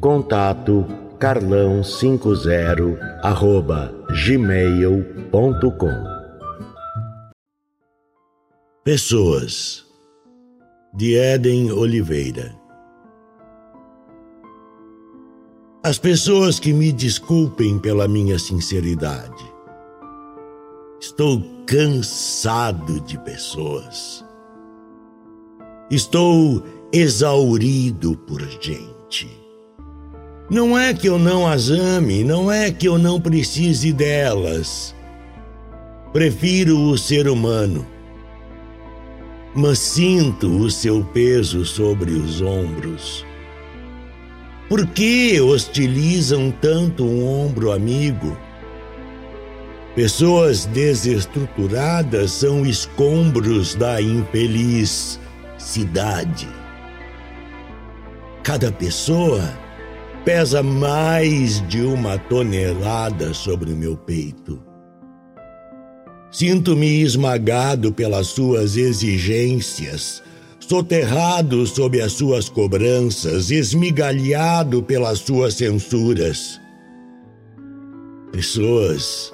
Contato carlão50 arroba gmail.com Pessoas de Éden Oliveira As pessoas que me desculpem pela minha sinceridade. Estou cansado de pessoas. Estou exaurido por gente. Não é que eu não as ame, não é que eu não precise delas. Prefiro o ser humano, mas sinto o seu peso sobre os ombros. Por que hostilizam tanto um ombro amigo? Pessoas desestruturadas são escombros da infeliz cidade. Cada pessoa pesa mais de uma tonelada sobre o meu peito. Sinto-me esmagado pelas suas exigências, soterrado sob as suas cobranças, esmigalhado pelas suas censuras. Pessoas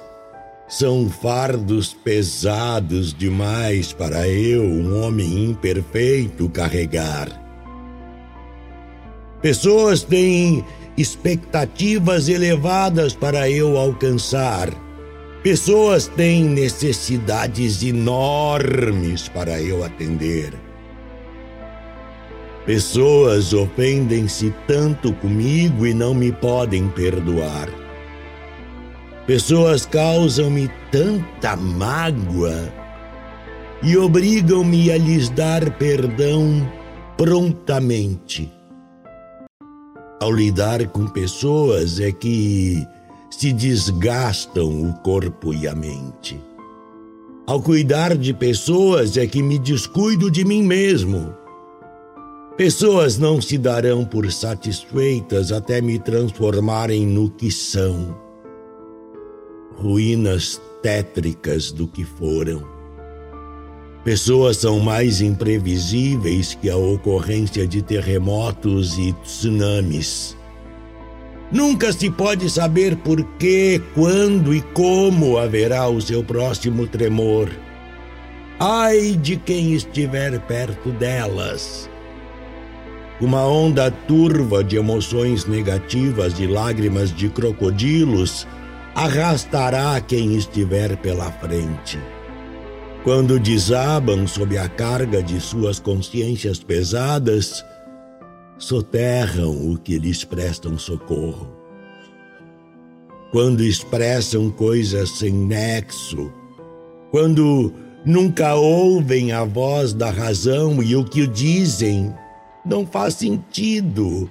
são fardos pesados demais para eu, um homem imperfeito, carregar. Pessoas têm expectativas elevadas para eu alcançar. Pessoas têm necessidades enormes para eu atender. Pessoas ofendem-se tanto comigo e não me podem perdoar. Pessoas causam-me tanta mágoa e obrigam-me a lhes dar perdão prontamente. Ao lidar com pessoas é que se desgastam o corpo e a mente. Ao cuidar de pessoas é que me descuido de mim mesmo. Pessoas não se darão por satisfeitas até me transformarem no que são. Ruínas tétricas do que foram. Pessoas são mais imprevisíveis que a ocorrência de terremotos e tsunamis. Nunca se pode saber por que, quando e como haverá o seu próximo tremor. Ai de quem estiver perto delas. Uma onda turva de emoções negativas e lágrimas de crocodilos arrastará quem estiver pela frente quando desabam sob a carga de suas consciências pesadas, soterram o que lhes prestam socorro. Quando expressam coisas sem nexo, quando nunca ouvem a voz da razão e o que dizem não faz sentido,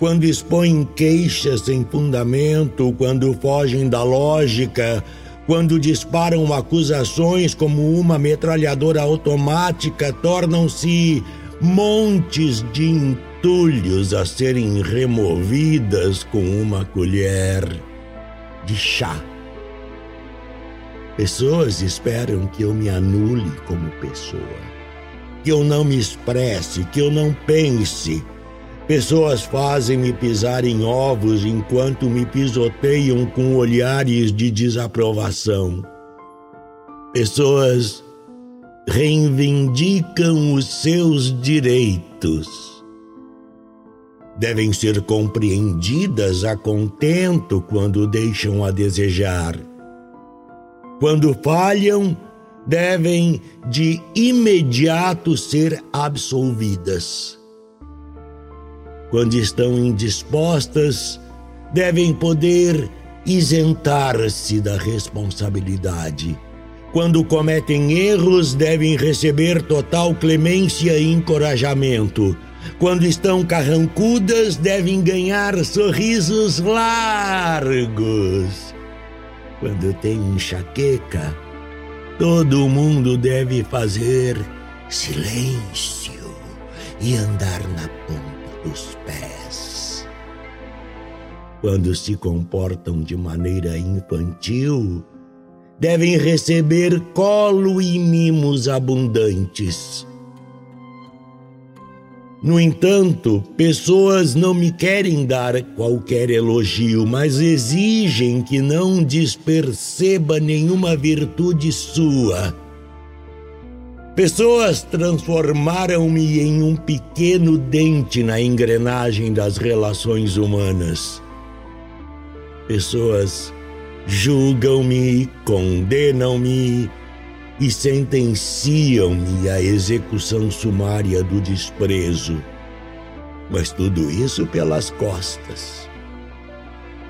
quando expõem queixas sem fundamento, quando fogem da lógica, quando disparam acusações como uma metralhadora automática, tornam-se montes de entulhos a serem removidas com uma colher de chá. Pessoas esperam que eu me anule como pessoa, que eu não me expresse, que eu não pense Pessoas fazem-me pisar em ovos enquanto me pisoteiam com olhares de desaprovação. Pessoas reivindicam os seus direitos. Devem ser compreendidas a contento quando deixam a desejar. Quando falham, devem de imediato ser absolvidas. Quando estão indispostas, devem poder isentar-se da responsabilidade. Quando cometem erros, devem receber total clemência e encorajamento. Quando estão carrancudas, devem ganhar sorrisos largos. Quando tem enxaqueca, todo mundo deve fazer silêncio e andar na ponta dos pés. Quando se comportam de maneira infantil, devem receber colo e mimos abundantes. No entanto, pessoas não me querem dar qualquer elogio, mas exigem que não desperceba nenhuma virtude sua. Pessoas transformaram-me em um pequeno dente na engrenagem das relações humanas. Pessoas julgam-me, condenam-me, e sentenciam-me à execução sumária do desprezo. Mas tudo isso pelas costas.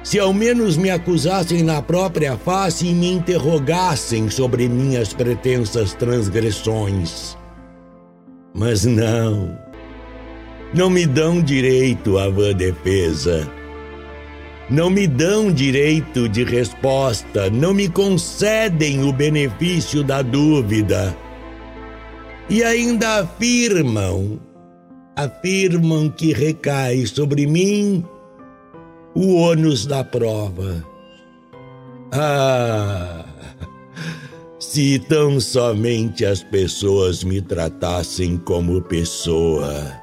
Se ao menos me acusassem na própria face e me interrogassem sobre minhas pretensas transgressões. Mas não. Não me dão direito à vã defesa não me dão direito de resposta, não me concedem o benefício da dúvida. E ainda afirmam, afirmam que recai sobre mim o ônus da prova. Ah! Se tão somente as pessoas me tratassem como pessoa